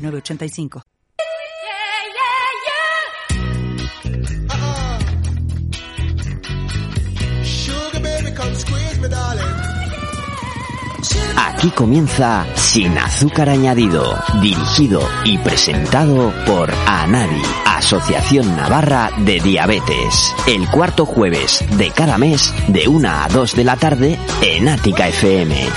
985. Aquí comienza Sin Azúcar Añadido, dirigido y presentado por ANADI, Asociación Navarra de Diabetes, el cuarto jueves de cada mes de 1 a 2 de la tarde en Ática FM.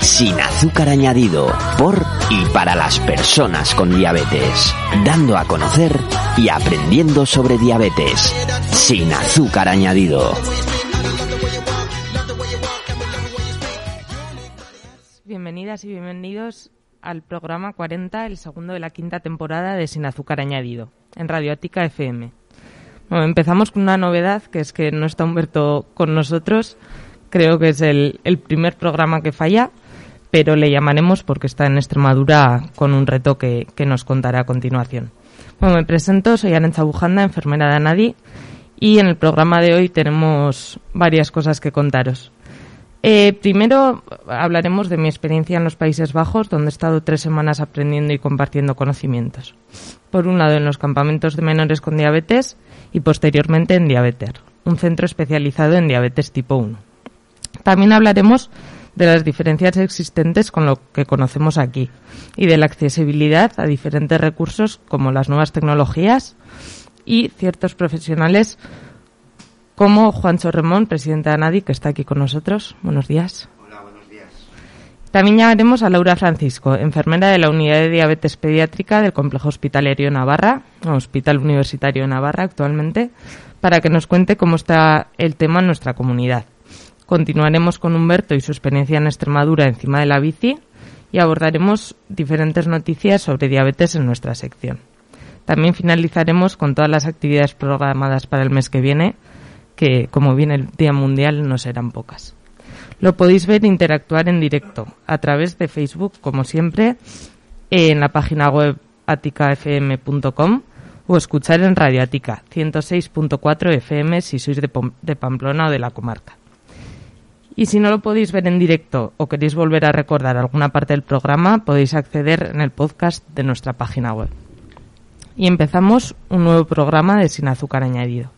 Sin azúcar añadido, por y para las personas con diabetes, dando a conocer y aprendiendo sobre diabetes. Sin azúcar añadido. Bienvenidas y bienvenidos al programa 40, el segundo de la quinta temporada de Sin azúcar añadido, en Radioática FM. Empezamos con una novedad, que es que no está Humberto con nosotros. Creo que es el, primer programa que falla, pero le llamaremos porque está en Extremadura con un reto que, nos contará a continuación. Me presento, soy Arancha Bujanda, enfermera de Anadi, y en el programa de hoy tenemos varias cosas que contaros. Eh, primero hablaremos de mi experiencia en los Países Bajos, donde he estado tres semanas aprendiendo y compartiendo conocimientos. Por un lado, en los campamentos de menores con diabetes y posteriormente en Diabeter, un centro especializado en diabetes tipo 1. También hablaremos de las diferencias existentes con lo que conocemos aquí y de la accesibilidad a diferentes recursos como las nuevas tecnologías, y ciertos profesionales como Juancho Remón, presidente de ANADI, que está aquí con nosotros. Buenos días. Hola, buenos días. También llamaremos a Laura Francisco, enfermera de la Unidad de Diabetes Pediátrica del Complejo Hospitalario Navarra, Hospital Universitario Navarra actualmente, para que nos cuente cómo está el tema en nuestra comunidad. Continuaremos con Humberto y su experiencia en Extremadura encima de la bici y abordaremos diferentes noticias sobre diabetes en nuestra sección. También finalizaremos con todas las actividades programadas para el mes que viene, que como viene el Día Mundial no serán pocas. Lo podéis ver e interactuar en directo a través de Facebook, como siempre, en la página web aticafm.com o escuchar en Radio Atica 106.4 FM si sois de, de Pamplona o de la comarca. Y si no lo podéis ver en directo o queréis volver a recordar alguna parte del programa, podéis acceder en el podcast de nuestra página web y empezamos un nuevo programa de Sin Azúcar Añadido.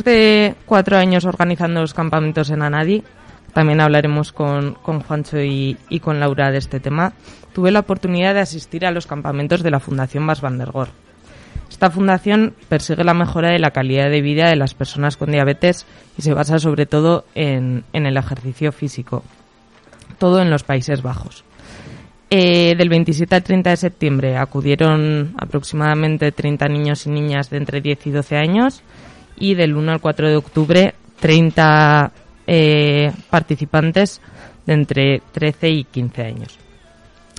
Después de cuatro años organizando los campamentos en Anadi, también hablaremos con, con Juancho y, y, con Laura de este tema, tuve la oportunidad de asistir a los campamentos de la Fundación Bas van der Goor. Esta fundación persigue la mejora de la calidad de vida de las personas con diabetes y se basa sobre todo en, en el ejercicio físico, todo en los Países Bajos. Eh, del 27 al 30 de septiembre acudieron aproximadamente 30 niños y niñas de entre 10 y 12 años y del 1 al 4 de octubre 30 eh, participantes de entre 13 y 15 años.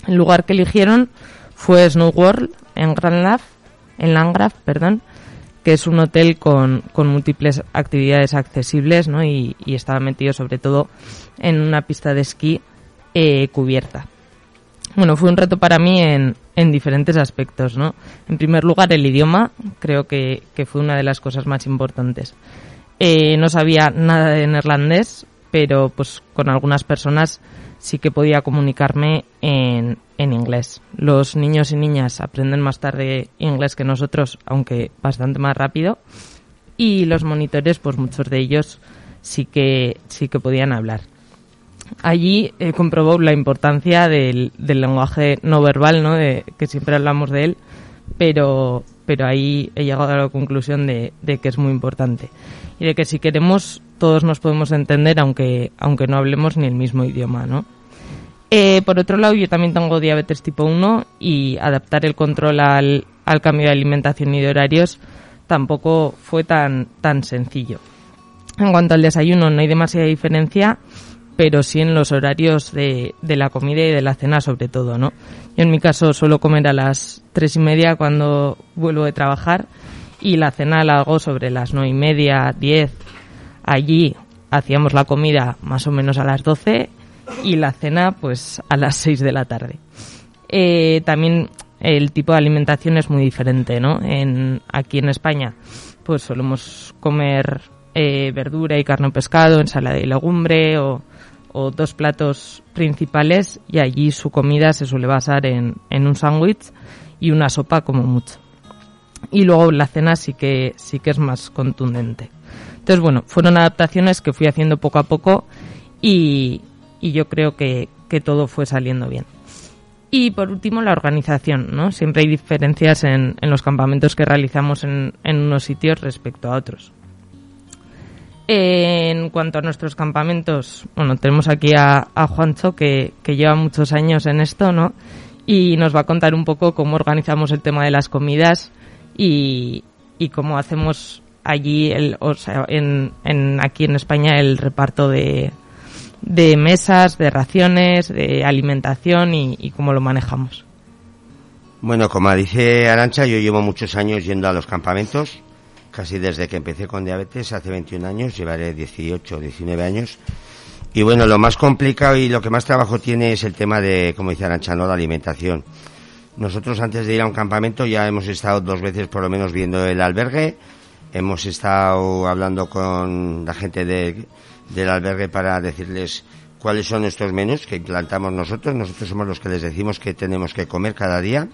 El lugar que eligieron fue Snow World en Grand en Landgraf, perdón, que es un hotel con, con múltiples actividades accesibles ¿no? y, y, estaba metido sobre todo en una pista de esquí eh, cubierta. Bueno, fue un reto para mí en, en diferentes aspectos, ¿no? En primer lugar, el idioma, creo que, que fue una de las cosas más importantes. Eh, no sabía nada de neerlandés, pero pues con algunas personas sí que podía comunicarme en, en inglés. Los niños y niñas aprenden más tarde inglés que nosotros, aunque bastante más rápido. Y los monitores, pues muchos de ellos sí que, sí que podían hablar. Allí eh, comprobó la importancia del, del, lenguaje no verbal, ¿no? De, que siempre hablamos de él, pero, pero ahí he llegado a la conclusión de, de, que es muy importante. Y de que si queremos, todos nos podemos entender, aunque, aunque no hablemos ni el mismo idioma, ¿no? Eh, por otro lado, yo también tengo diabetes tipo 1 y adaptar el control al, al cambio de alimentación y de horarios tampoco fue tan, tan sencillo. En cuanto al desayuno, no hay demasiada diferencia pero sí en los horarios de, de, la comida y de la cena sobre todo, ¿no? Yo en mi caso suelo comer a las tres y media cuando vuelvo de trabajar y la cena la hago sobre las nueve y media, diez. Allí hacíamos la comida más o menos a las doce y la cena pues a las seis de la tarde. Eh, también el tipo de alimentación es muy diferente, ¿no? En, aquí en España pues solemos comer eh, verdura y carne o pescado, ensalada y legumbre o o dos platos principales y allí su comida se suele basar en, en un sándwich y una sopa como mucho. Y luego la cena sí que, sí que es más contundente. Entonces, bueno, fueron adaptaciones que fui haciendo poco a poco y, y yo creo que, que, todo fue saliendo bien. Y por último, la organización, ¿no? Siempre hay diferencias en, en los campamentos que realizamos en, en unos sitios respecto a otros. En cuanto a nuestros campamentos, bueno, tenemos aquí a, Juancho que, lleva muchos años en esto, ¿no? Y nos va a contar un poco cómo organizamos el tema de las comidas y, cómo hacemos allí, el, o sea, en, en, aquí en España, el reparto de, de mesas, de raciones, de alimentación y, y cómo lo manejamos. Bueno, como dice Arancha, yo llevo muchos años yendo a los campamentos casi desde que empecé con diabetes, hace 21 años, llevaré 18, 19 años. Y bueno, lo más complicado y lo que más trabajo tiene es el tema de, como dice Aranchano, la alimentación. Nosotros antes de ir a un campamento ya hemos estado dos veces por lo menos viendo el albergue, hemos estado hablando con la gente de, del albergue para decirles cuáles son nuestros menús que implantamos nosotros. Nosotros somos los que les decimos que tenemos que comer cada día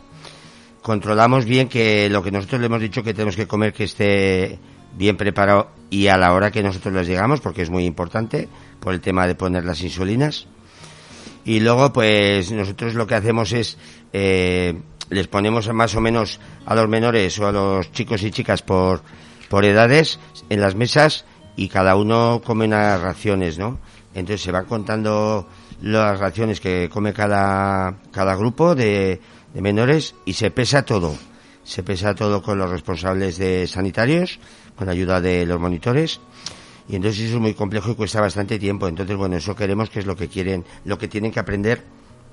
controlamos bien que lo que nosotros le hemos dicho que tenemos que comer que esté bien preparado y a la hora que nosotros les llegamos, porque es muy importante por el tema de poner las insulinas. Y luego, pues nosotros lo que hacemos es eh, les ponemos más o menos a los menores o a los chicos y chicas por, por edades en las mesas y cada uno come unas raciones, ¿no? Entonces se van contando las raciones que come cada, cada grupo de, de menores y se pesa todo. Se pesa todo con los responsables de sanitarios, con la ayuda de los monitores. Y entonces eso es muy complejo y cuesta bastante tiempo. Entonces, bueno, eso queremos que es lo que quieren, lo que tienen que aprender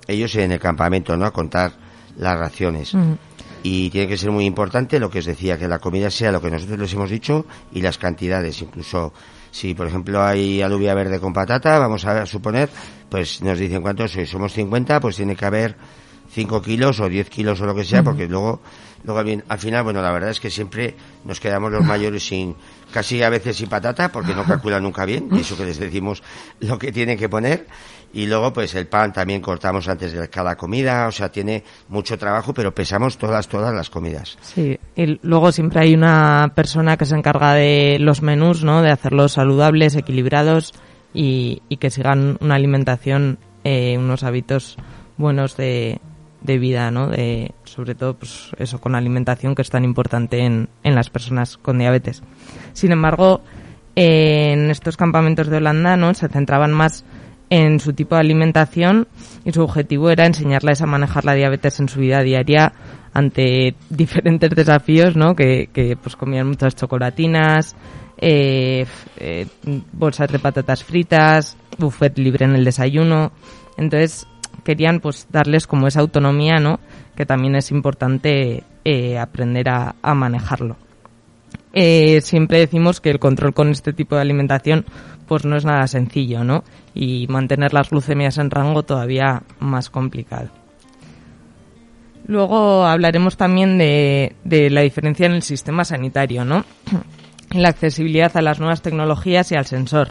ellos en el campamento, ¿no? A contar las raciones. Uh -huh. Y tiene que ser muy importante lo que os decía, que la comida sea lo que nosotros les hemos dicho y las cantidades. Incluso si, por ejemplo, hay alubia verde con patata, vamos a suponer, pues nos dicen cuántos sois. Somos 50, pues tiene que haber 5 kilos o 10 kilos o lo que sea, porque luego, luego al final, bueno, la verdad es que siempre nos quedamos los mayores sin casi a veces sin patata porque no calcula nunca bien, y eso que les decimos lo que tienen que poner. Y luego, pues el pan también cortamos antes de cada comida, o sea, tiene mucho trabajo, pero pesamos todas, todas las comidas. Sí, y luego siempre hay una persona que se encarga de los menús, ¿no? De hacerlos saludables, equilibrados y, y que sigan una alimentación, eh, unos hábitos buenos de, de vida, ¿no? De, sobre todo, pues eso, con alimentación que es tan importante en, en las personas con diabetes. Sin embargo, en estos campamentos de Holanda, ¿no? Se centraban más en su tipo de alimentación y su objetivo era enseñarles a manejar la diabetes en su vida diaria ante diferentes desafíos, ¿no? Que, que pues comían muchas chocolatinas, eh, eh, bolsas de patatas fritas, buffet libre en el desayuno. Entonces querían pues darles como esa autonomía, ¿no? Que también es importante eh, aprender a, manejarlo. Eh, siempre decimos que el control con este tipo de alimentación pues no es nada sencillo, ¿no? Y mantener las glucemias en rango todavía más complicado. Luego hablaremos también de, la diferencia en el sistema sanitario, ¿no? La accesibilidad a las nuevas tecnologías y al sensor.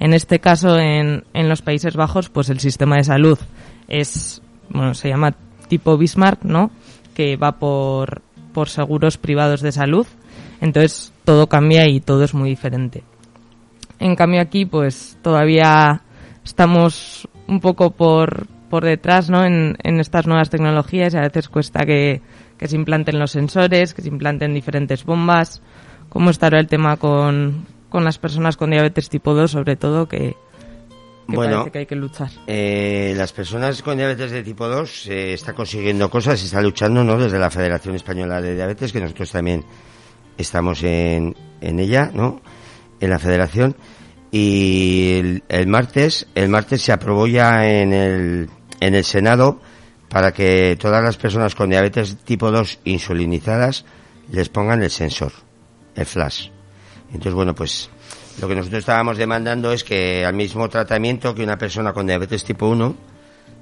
En este caso, en, en los Países Bajos, pues el sistema de salud es, bueno, se llama tipo Bismarck, ¿no? Que va por, por seguros privados de salud. Entonces todo cambia y todo es muy diferente. En cambio aquí, pues todavía estamos un poco por, por detrás, ¿no? En, en estas nuevas tecnologías y a veces cuesta que, que se implanten los sensores, que se implanten diferentes bombas. ¿Cómo estará el tema con, con las personas con diabetes tipo 2, sobre todo, que, que Bueno, parece que hay que luchar? Eh, las personas con diabetes de tipo 2 se está consiguiendo cosas, se está luchando, ¿no? Desde la Federación Española de Diabetes, que nosotros también estamos en, en ella, ¿no? En la federación. Y el, el martes, el martes se aprobó ya en el, en el Senado para que todas las personas con diabetes tipo 2 insulinizadas les pongan el sensor, el flash. Entonces, bueno, pues lo que nosotros estábamos demandando es que al mismo tratamiento que una persona con diabetes tipo 1,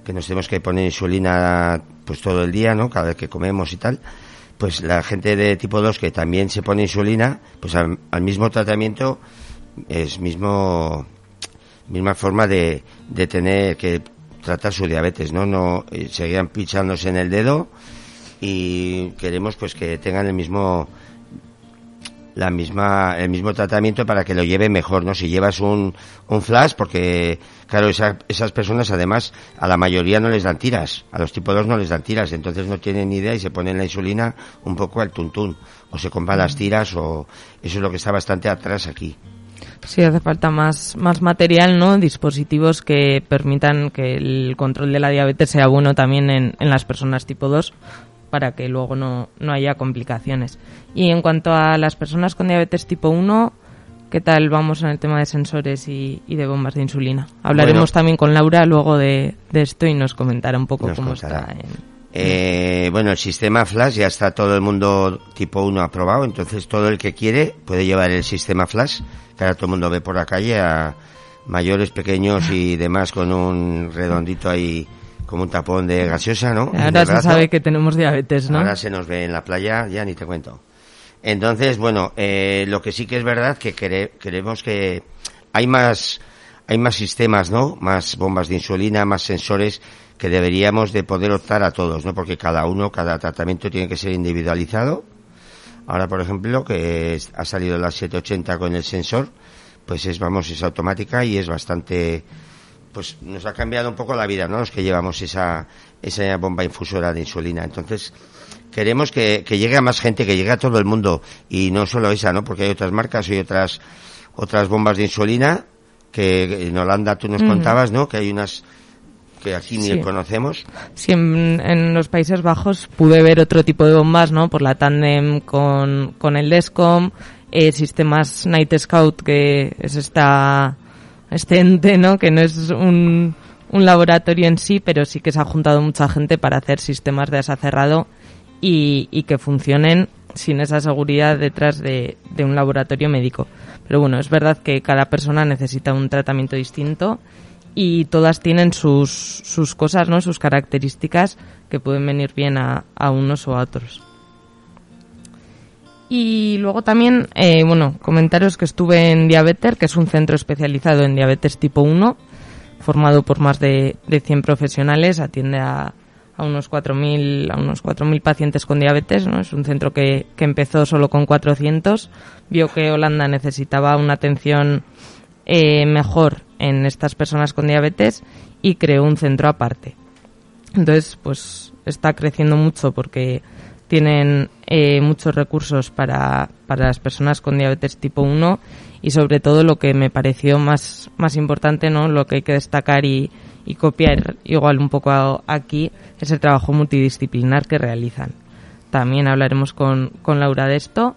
que nos tenemos que poner insulina pues todo el día, ¿no? Cada vez que comemos y tal, pues la gente de tipo 2 que también se pone insulina, pues al, mismo tratamiento es mismo misma forma de, de tener que tratar su diabetes, ¿no? No eh, seguían pinchándose en el dedo y queremos pues que tengan el mismo la misma el mismo tratamiento para que lo lleve mejor, ¿no? Si llevas un, un flash, porque claro, esa- esas personas además a la mayoría no les dan tiras, a los tipo 2 no les dan tiras, entonces no tienen ni idea y se ponen la insulina un poco al tuntún, o se compran las tiras o eso es lo que está bastante atrás aquí. Sí, hace falta más, más material, ¿no? Dispositivos que permitan que el control de la diabetes sea bueno también en, en las personas tipo 2 para que luego no, no haya complicaciones. Y en cuanto a las personas con diabetes tipo 1, ¿qué tal vamos en el tema de sensores y, y de bombas de insulina? Hablaremos Bueno. también con Laura luego de, de esto y nos comentará un poco cómo contará. está. en- Eh, bueno, el sistema Flash ya está todo el mundo tipo 1 aprobado, entonces todo el que quiere puede llevar el sistema Flash, que ahora todo el mundo ve por la calle a mayores, pequeños y demás con un redondito ahí como un tapón de gaseosa, ¿no? Ahora se sabe que tenemos diabetes, ¿no? Ahora se nos ve en la playa, ya ni te cuento. Entonces, bueno, eh, lo que sí que es verdad que quere- queremos que hay más hay más sistemas, ¿no? Más bombas de insulina, más sensores que deberíamos de poder optar a todos, ¿no? Porque cada uno, cada tratamiento tiene que ser individualizado. Ahora, por ejemplo, que ha salido la 780 con el sensor, pues es, vamos, es automática y es bastante, pues nos ha cambiado un poco la vida, ¿no? Los que llevamos esa, esa bomba infusora de insulina. Entonces, queremos que, que llegue a más gente, que llegue a todo el mundo y no solo esa, ¿no? Porque hay otras marcas y otras, otras bombas de insulina que en Holanda tú nos contabas, ¿no? Que hay unas que aquí ni Sí. conocemos. Sí, en, en los Países Bajos pude ver otro tipo de bombas, ¿no? Por la tandem con, con el DESCOM, eh, sistemas Night Scout, que es esta, este ente, ¿no? Que no es un, un laboratorio en sí, pero sí que se ha juntado mucha gente para hacer sistemas de asa cerrado y, y que funcionen sin esa seguridad detrás de, de un laboratorio médico. Pero bueno, es verdad que cada persona necesita un tratamiento distinto y todas tienen sus, sus cosas, ¿no? Sus características que pueden venir bien a, a unos o a otros. Y luego también, eh, bueno, comentaros que estuve en Diabetes, que es un centro especializado en diabetes tipo 1, formado por más de, de 100 profesionales, atiende a, a unos 4.000 a unos 4.000 pacientes con diabetes, ¿no? Es un centro que, que empezó solo con 400, vio que Holanda necesitaba una atención eh, mejor en estas personas con diabetes y creó un centro aparte. Entonces, pues está creciendo mucho porque tienen eh, muchos recursos para, para las personas con diabetes tipo 1 y sobre todo lo que me pareció más, más importante, ¿no? Lo que hay que destacar y, y copiar igual un poco aquí es el trabajo multidisciplinar que realizan. También hablaremos con, con Laura de esto,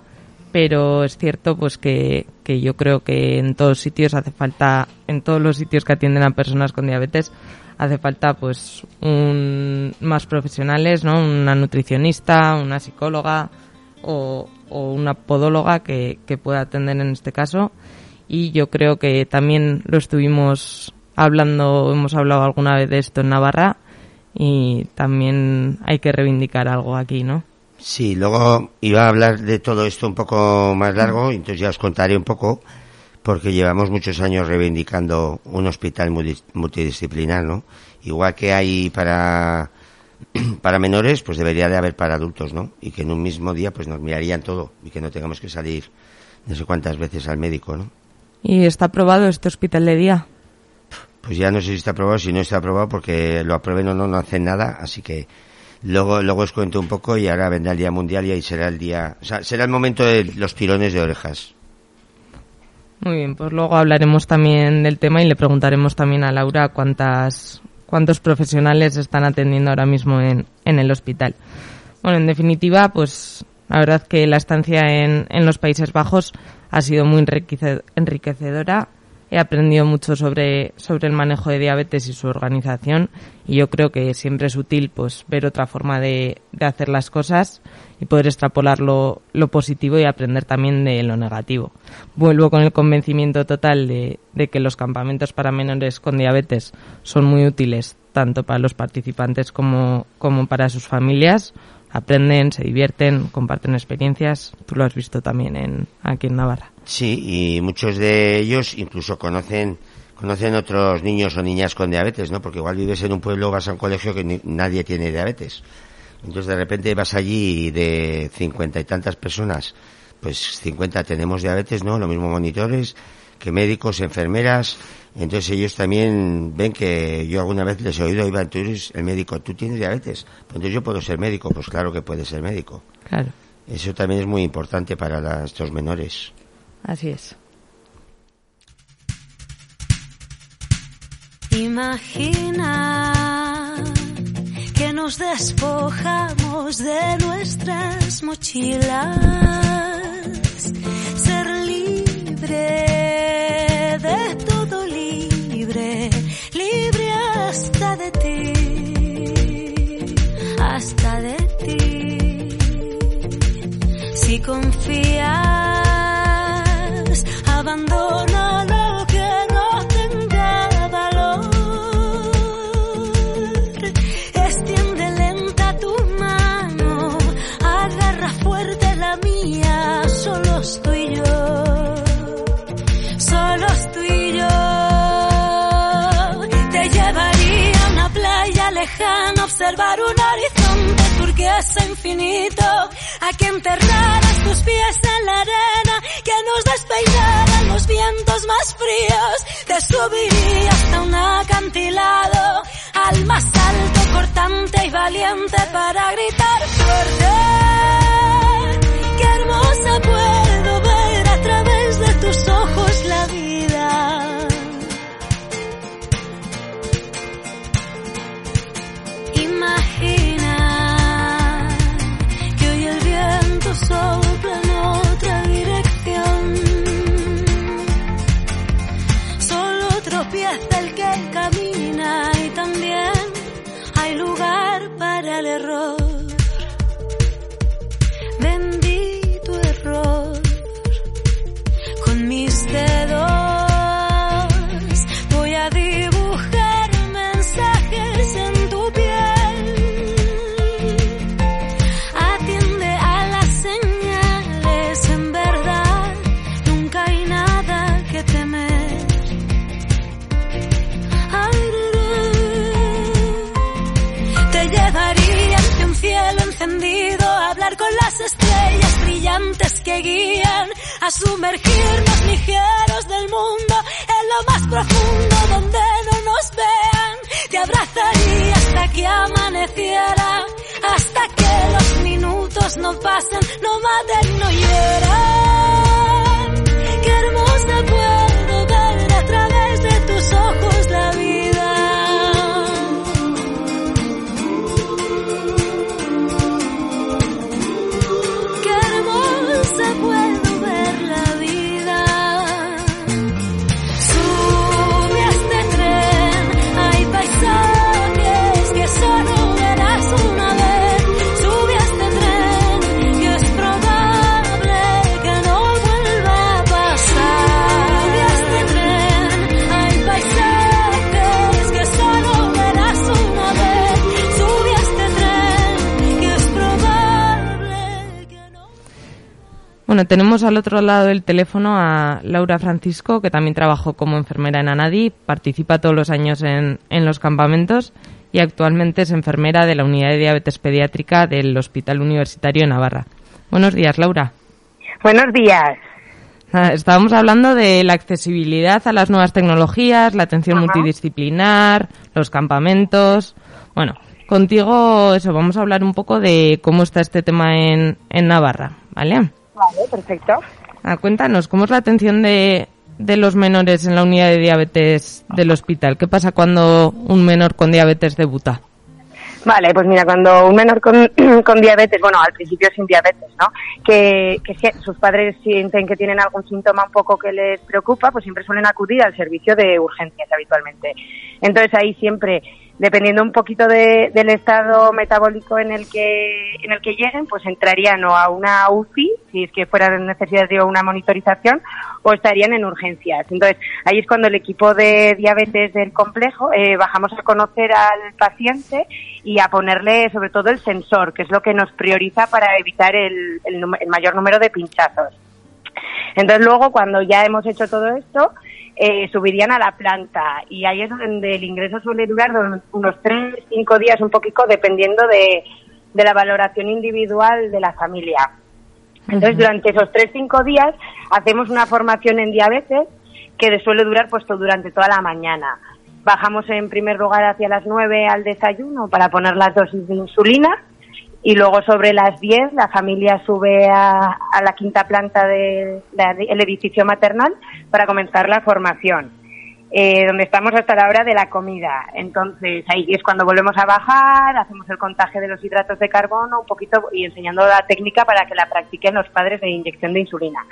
pero es cierto pues que, que yo creo que en todos sitios hace falta, en todos los sitios que atienden a personas con diabetes, hace falta pues un, más profesionales, ¿no? Una nutricionista, una psicóloga o, o una podóloga que, que pueda atender en este caso. Y yo creo que también lo estuvimos hablando, hemos hablado alguna vez de esto en Navarra y también hay que reivindicar algo aquí, ¿no? Sí, luego iba a hablar de todo esto un poco más largo, entonces ya os contaré un poco, porque llevamos muchos años reivindicando un hospital multi- multidisciplinar, ¿no? Igual que hay para, para menores, pues debería de haber para adultos, ¿no? Y que en un mismo día pues nos mirarían todo y que no tengamos que salir no sé cuántas veces al médico, ¿no? ¿Y está aprobado este hospital de día? Pues ya no sé si está aprobado, si no está aprobado, porque lo aprueben o no, no hacen nada, así que luego, luego os cuento un poco y ahora vendrá el Día Mundial y ahí será el día, o sea, será el momento de los tirones de orejas. Muy bien, pues luego hablaremos también del tema y le preguntaremos también a Laura cuántas, cuántos profesionales están atendiendo ahora mismo en, en el hospital. Bueno, en definitiva, pues la verdad que la estancia en, en los Países Bajos ha sido muy enriquece- enriquecedora. He aprendido mucho sobre, sobre el manejo de diabetes y su organización y yo creo que siempre es útil pues ver otra forma de, de hacer las cosas y poder extrapolar lo, lo positivo y aprender también de lo negativo. Vuelvo con el convencimiento total de, de que los campamentos para menores con diabetes son muy útiles tanto para los participantes como, como para sus familias. Aprenden, se divierten, comparten experiencias. Tú lo has visto también en, aquí en Navarra. Sí, y muchos de ellos incluso conocen conocen otros niños o niñas con diabetes, ¿no? Porque igual vives en un pueblo, vas a un colegio que ni- nadie tiene diabetes. Entonces de repente vas allí y de cincuenta y tantas personas, pues cincuenta tenemos diabetes, ¿no? Lo mismo monitores que médicos, enfermeras. Entonces ellos también ven que yo alguna vez les he oído, Iván, tú eres el médico, tú tienes diabetes. Pues entonces yo puedo ser médico, pues claro que puedes ser médico. Claro, Eso también es muy importante para la- estos menores. así es. Imagina que nos despojamos de nuestras mochilas, a que enterraras tus pies en la arena, que nos despeinaran los vientos más fríos, te subiría hasta un acantilado, al más alto, cortante y valiente para gritar fuerte. A sumergirnos ligeros del mundo en lo más profundo donde no nos vean. Te abrazaría hasta que amaneciera, hasta que los minutos no pasen, no maten, no hieran. Qué hermosa puedo ver a través de tus ojos la Bueno, tenemos al otro lado del teléfono a Laura Francisco, que también trabajó como enfermera en Anadi, participa todos los años en, en los campamentos y actualmente es enfermera de la unidad de diabetes pediátrica del Hospital Universitario de Navarra. Buenos días, Laura. Buenos días. Nada, Estábamos hablando de la accesibilidad a las nuevas tecnologías, la atención Ajá. multidisciplinar, los campamentos. Bueno, contigo eso, vamos a hablar un poco de cómo está este tema en, en Navarra, ¿vale? Vale, perfecto. Ah, cuéntanos, ¿cómo es la atención de, de los menores en la unidad de diabetes del hospital? ¿Qué pasa cuando un menor con diabetes debuta? Vale, pues mira, cuando un menor con, con diabetes, bueno, al principio sin diabetes, ¿no? Que, que si sus padres sienten que tienen algún síntoma un poco que les preocupa, pues siempre suelen acudir al servicio de urgencias habitualmente. Entonces ahí siempre, dependiendo un poquito de- del estado metabólico en el que en el que lleguen, pues entrarían o a una UCI, si es que fuera necesidad de una monitorización, o estarían en urgencias. Entonces ahí es cuando el equipo de diabetes del complejo eh, bajamos a conocer al paciente y a ponerle sobre todo el sensor, que es lo que nos prioriza para evitar el, el mayor número de pinchazos. Entonces luego cuando ya hemos hecho todo esto, eh, subirían a la planta y ahí es donde el ingreso suele durar unos tres, cinco días, un poquito dependiendo de, de la valoración individual de la familia. Entonces durante esos tres, cinco días hacemos una formación en diabetes que suele durar pues durante toda la mañana. Bajamos en primer lugar hacia las 9 al desayuno para poner las dosis de insulina y luego sobre las 10 la familia sube a, a la quinta planta del edificio maternal para comenzar la formación, eh, donde estamos hasta la hora de la comida. Entonces ahí es cuando volvemos a bajar, hacemos el contaje de los hidratos de carbono un poquito y enseñando la técnica para que la practiquen los padres de inyección de insulina.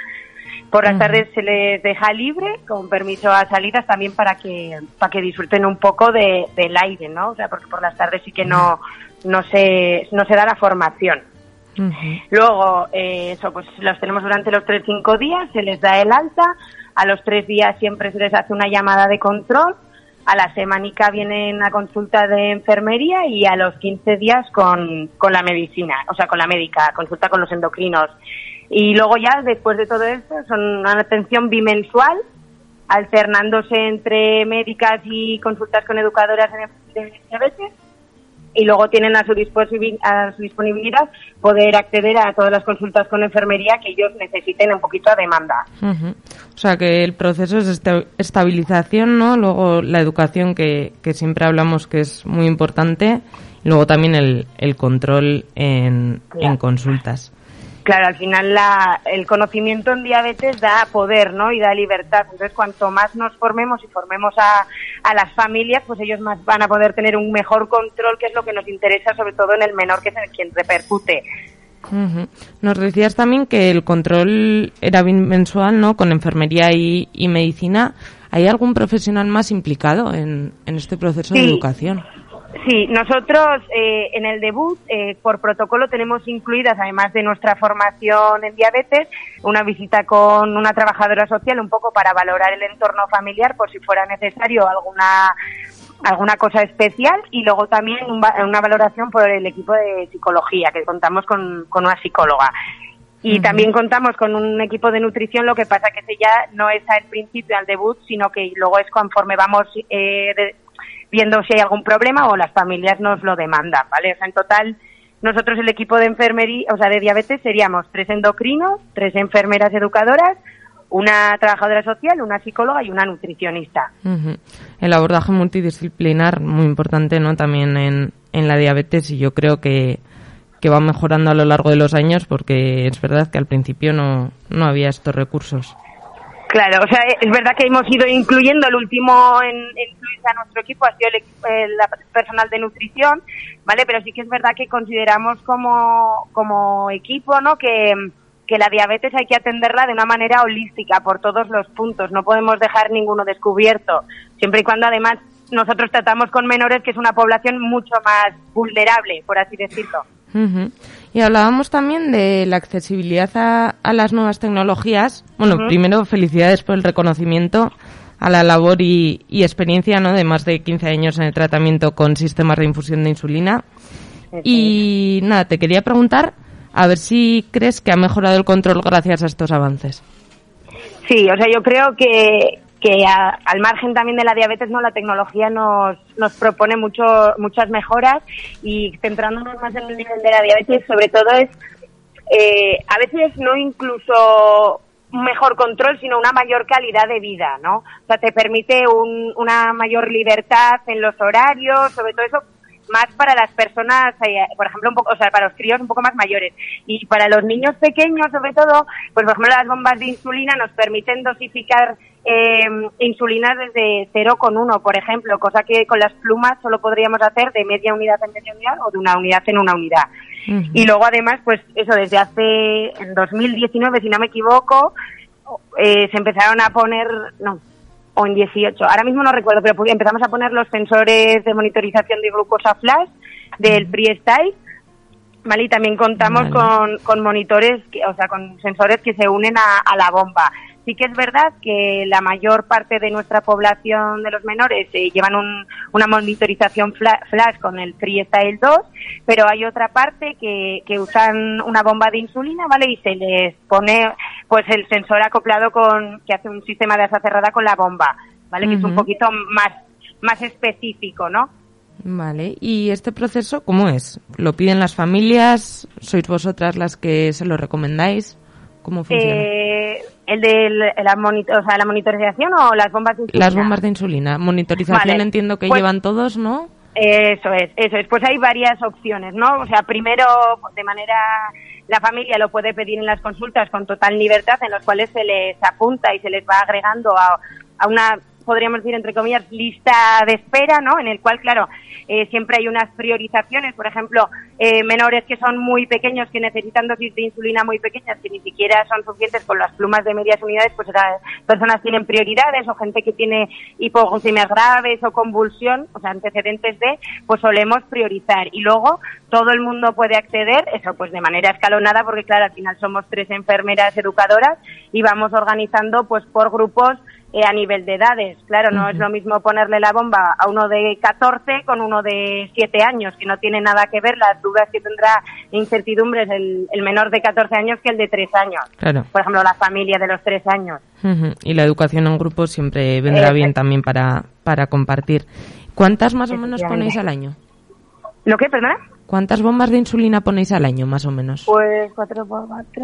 Por las tardes se les deja libre, con permiso a salidas también para que para que disfruten un poco de, del aire, ¿no? O sea, porque por las tardes sí que no no se no se da la formación. Luego, eh, eso, pues los tenemos durante los tres cinco días, se les da el alta, a los tres días siempre se les hace una llamada de control, a la semanica vienen a consulta de enfermería y a los 15 días con, con la medicina, o sea, con la médica, consulta con los endocrinos. Y luego ya, después de todo esto, son una atención bimensual, alternándose entre médicas y consultas con educadoras de diabetes y luego tienen a su, a su disponibilidad poder acceder a todas las consultas con enfermería que ellos necesiten un poquito a demanda. O sea que el proceso es esta- estabilización, ¿no? Luego la educación que, que siempre hablamos que es muy importante. Y luego también el, el control en, Claro. en consultas. Claro, al final la- el conocimiento en diabetes da poder, ¿no? Y da libertad. Entonces, cuanto más nos formemos y formemos a, a las familias, pues ellos más van a poder tener un mejor control, que es lo que nos interesa, sobre todo en el menor, que es el quien repercute. Ujú. Nos decías también que el control era mensual, ¿no? Con enfermería y, y medicina. ¿Hay algún profesional más implicado en, en este proceso de Sí. educación? Sí, nosotros eh, en el debut, eh, por protocolo, tenemos incluidas, además de nuestra formación en diabetes, una visita con una trabajadora social, un poco para valorar el entorno familiar, por si fuera necesario alguna alguna cosa especial y luego también una valoración por el equipo de psicología, que contamos con, con una psicóloga. Y también contamos con un equipo de nutrición, lo que pasa que ese ya no es al principio, al debut, sino que luego es conforme vamos eh, de- viendo si hay algún problema o las familias nos lo demandan, ¿vale? O sea, en total nosotros el equipo de enfermería, o sea, de diabetes seríamos tres endocrinos, tres enfermeras educadoras, una trabajadora social, una psicóloga y una nutricionista. El abordaje multidisciplinar, muy importante, ¿no? También en, en la diabetes y yo creo que, que va mejorando a lo largo de los años porque es verdad que al principio no, no había estos recursos. Claro, o sea, es verdad que hemos ido incluyendo el último en, en a nuestro equipo, ha sido el, personal de nutrición, ¿vale? Pero sí que es verdad que consideramos como, como equipo, ¿no? Que, que la diabetes hay que atenderla de una manera holística por todos los puntos, no podemos dejar ninguno descubierto, siempre y cuando además nosotros tratamos con menores, que es una población mucho más vulnerable, por así decirlo. Y hablábamos también de la accesibilidad a, a las nuevas tecnologías. Bueno, primero felicidades por el reconocimiento a la labor y, y experiencia ¿no? de más de 15 años en el tratamiento con sistemas de infusión de insulina. Y nada, te quería preguntar a ver si crees que ha mejorado el control gracias a estos avances. Sí, o sea, yo creo que, que a- al margen también de la diabetes, no, la tecnología nos, nos propone mucho, muchas mejoras y centrándonos más en el nivel de la diabetes, sobre todo es eh, a veces no incluso un mejor control, sino una mayor calidad de vida, ¿no? O sea, te permite un- una mayor libertad en los horarios, sobre todo eso más para las personas, eh, por ejemplo, un poco, o sea, para los críos un poco más mayores. Y para los niños pequeños, sobre todo, pues por ejemplo, las bombas de insulina nos permiten dosificar eh, insulinas desde 0,1, por ejemplo, cosa que con las plumas solo podríamos hacer de media unidad en media unidad o de una unidad en una unidad. Y luego además, pues eso, desde hace, en 2019, si no me equivoco, eh, se empezaron a poner, no, o en 18, ahora mismo no recuerdo, pero empezamos a poner los sensores de monitorización de glucosa flash del freestyle, ¿vale? Y también contamos Vale. con, con monitores, que, o sea, con sensores que se unen a, a la bomba. Sí que es verdad que la mayor parte de nuestra población de los menores eh, llevan un- una monitorización fla- flash con el Freestyle 2, pero hay otra parte que, que usan una bomba de insulina, ¿vale? Y se les pone pues el sensor acoplado con que hace un sistema de asa cerrada con la bomba, ¿vale? Que es un poquito más más específico, ¿no? Vale, ¿y este proceso cómo es? ¿Lo piden las familias? ¿Sois vosotras las que se lo recomendáis? ¿Cómo funciona? Eh, el de la, monito- o sea, la monitorización o las bombas de insulina. Las bombas de insulina. Monitorización Vale, entiendo que pues- llevan todos, ¿no? Eso es, eso es. Pues hay varias opciones, ¿no? O sea, primero, de manera, la familia lo puede pedir en las consultas con total libertad, en los cuales se les apunta y se les va agregando a, a una, podríamos decir, entre comillas, lista de espera, ¿no? En el cual, claro, eh, siempre hay unas priorizaciones, por ejemplo, eh, menores que son muy pequeños, que necesitan dosis de insulina muy pequeñas, que ni siquiera son suficientes con las plumas de medias unidades, pues esas personas tienen prioridades, o gente que tiene hipoglucemias graves o convulsión, o sea, antecedentes de, pues solemos priorizar. Y luego todo el mundo puede acceder, eso pues de manera escalonada, porque claro, al final somos tres enfermeras educadoras y vamos organizando pues por grupos eh, a nivel de edades. Claro, no es lo mismo ponerle la bomba a uno de 14 con uno de 7 años, que no tiene nada que ver las dudas que tendrá e incertidumbres el, el menor de 14 años que el de 3 años. Claro. Por ejemplo, la familia de los 3 años. Ujú. Y la educación en grupo siempre vendrá Eh, bien también para, para compartir. ¿Cuántas más o menos ponéis al año? ¿Lo que, perdona? ¿Cuántas bombas de insulina ponéis al año, más o menos? Pues 4 por 4.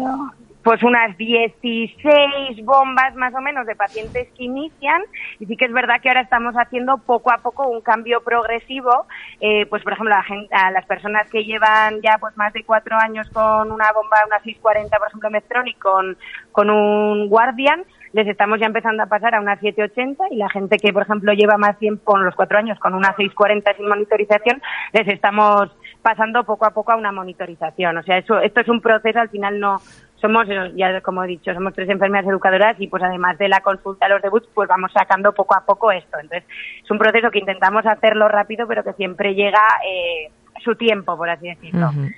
Pues unas 16 bombas más o menos de pacientes que inician. Y sí que es verdad que ahora estamos haciendo poco a poco un cambio progresivo, eh, pues por ejemplo a, la gen- a las personas que llevan ya pues más de cuatro años con una bomba, una 640 por ejemplo Medtronic con, con un Guardian, les estamos ya empezando a pasar a una 780 y la gente que por ejemplo lleva más tiempo con los cuatro años con una 640 sin monitorización, les estamos pasando poco a poco a una monitorización. O sea, eso, esto es un proceso, al final no somos, eh, ya como he dicho, somos tres enfermeras educadoras y pues además de la consulta a los debuts, pues vamos sacando poco a poco esto. Entonces, es un proceso que intentamos hacerlo rápido, pero que siempre llega eh, su tiempo, por así decirlo. Ujú.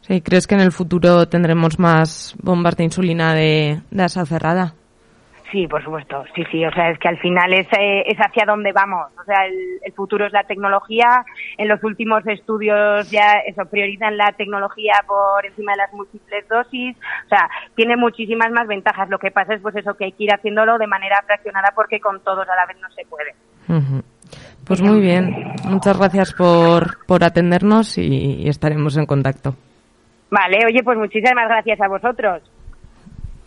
Sí, ¿Crees que en el futuro tendremos más bombas de insulina de asa cerrada? Sí, por supuesto, sí, sí, o sea, es que al final es, eh, es hacia dónde vamos, o sea, el, el futuro es la tecnología, en los últimos estudios ya eso, priorizan la tecnología por encima de las múltiples dosis, o sea, tiene muchísimas más ventajas, lo que pasa es pues eso, que hay que ir haciéndolo de manera fraccionada porque con todos a la vez no se puede. Pues muy bien. Muchas gracias por, por atendernos y, y estaremos en contacto. Vale, oye, pues muchísimas gracias a vosotros.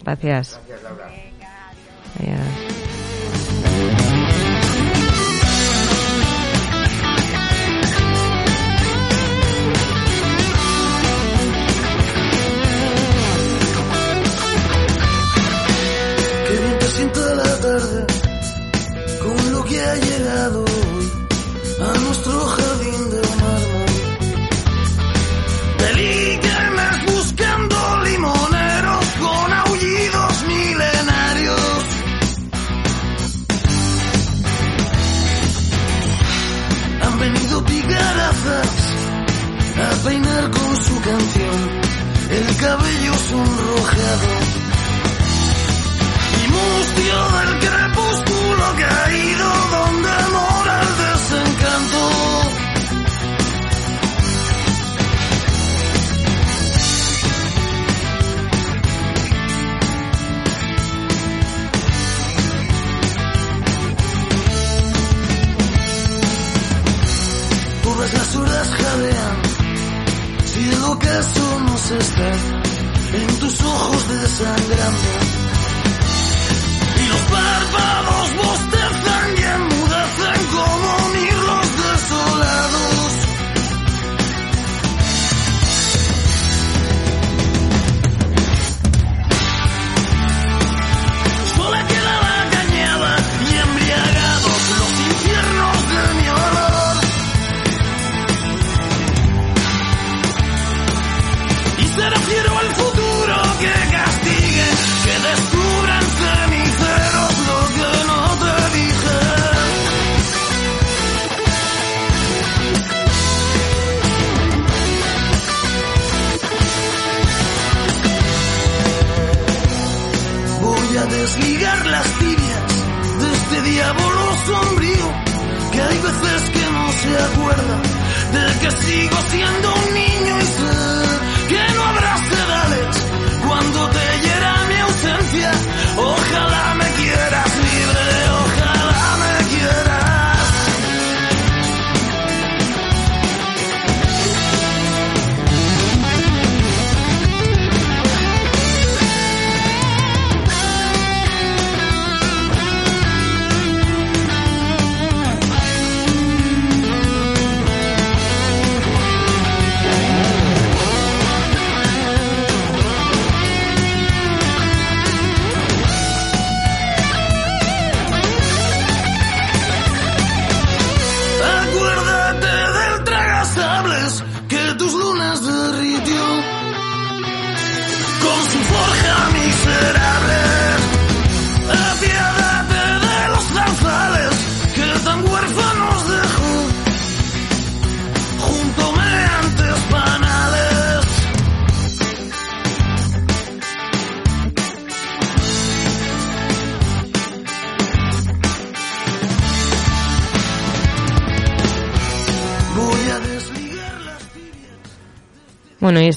Gracias. Adiós. Qué bien te sienta la tarde con lo que ha llegado a nuestro jardín de mármol. Y mustio del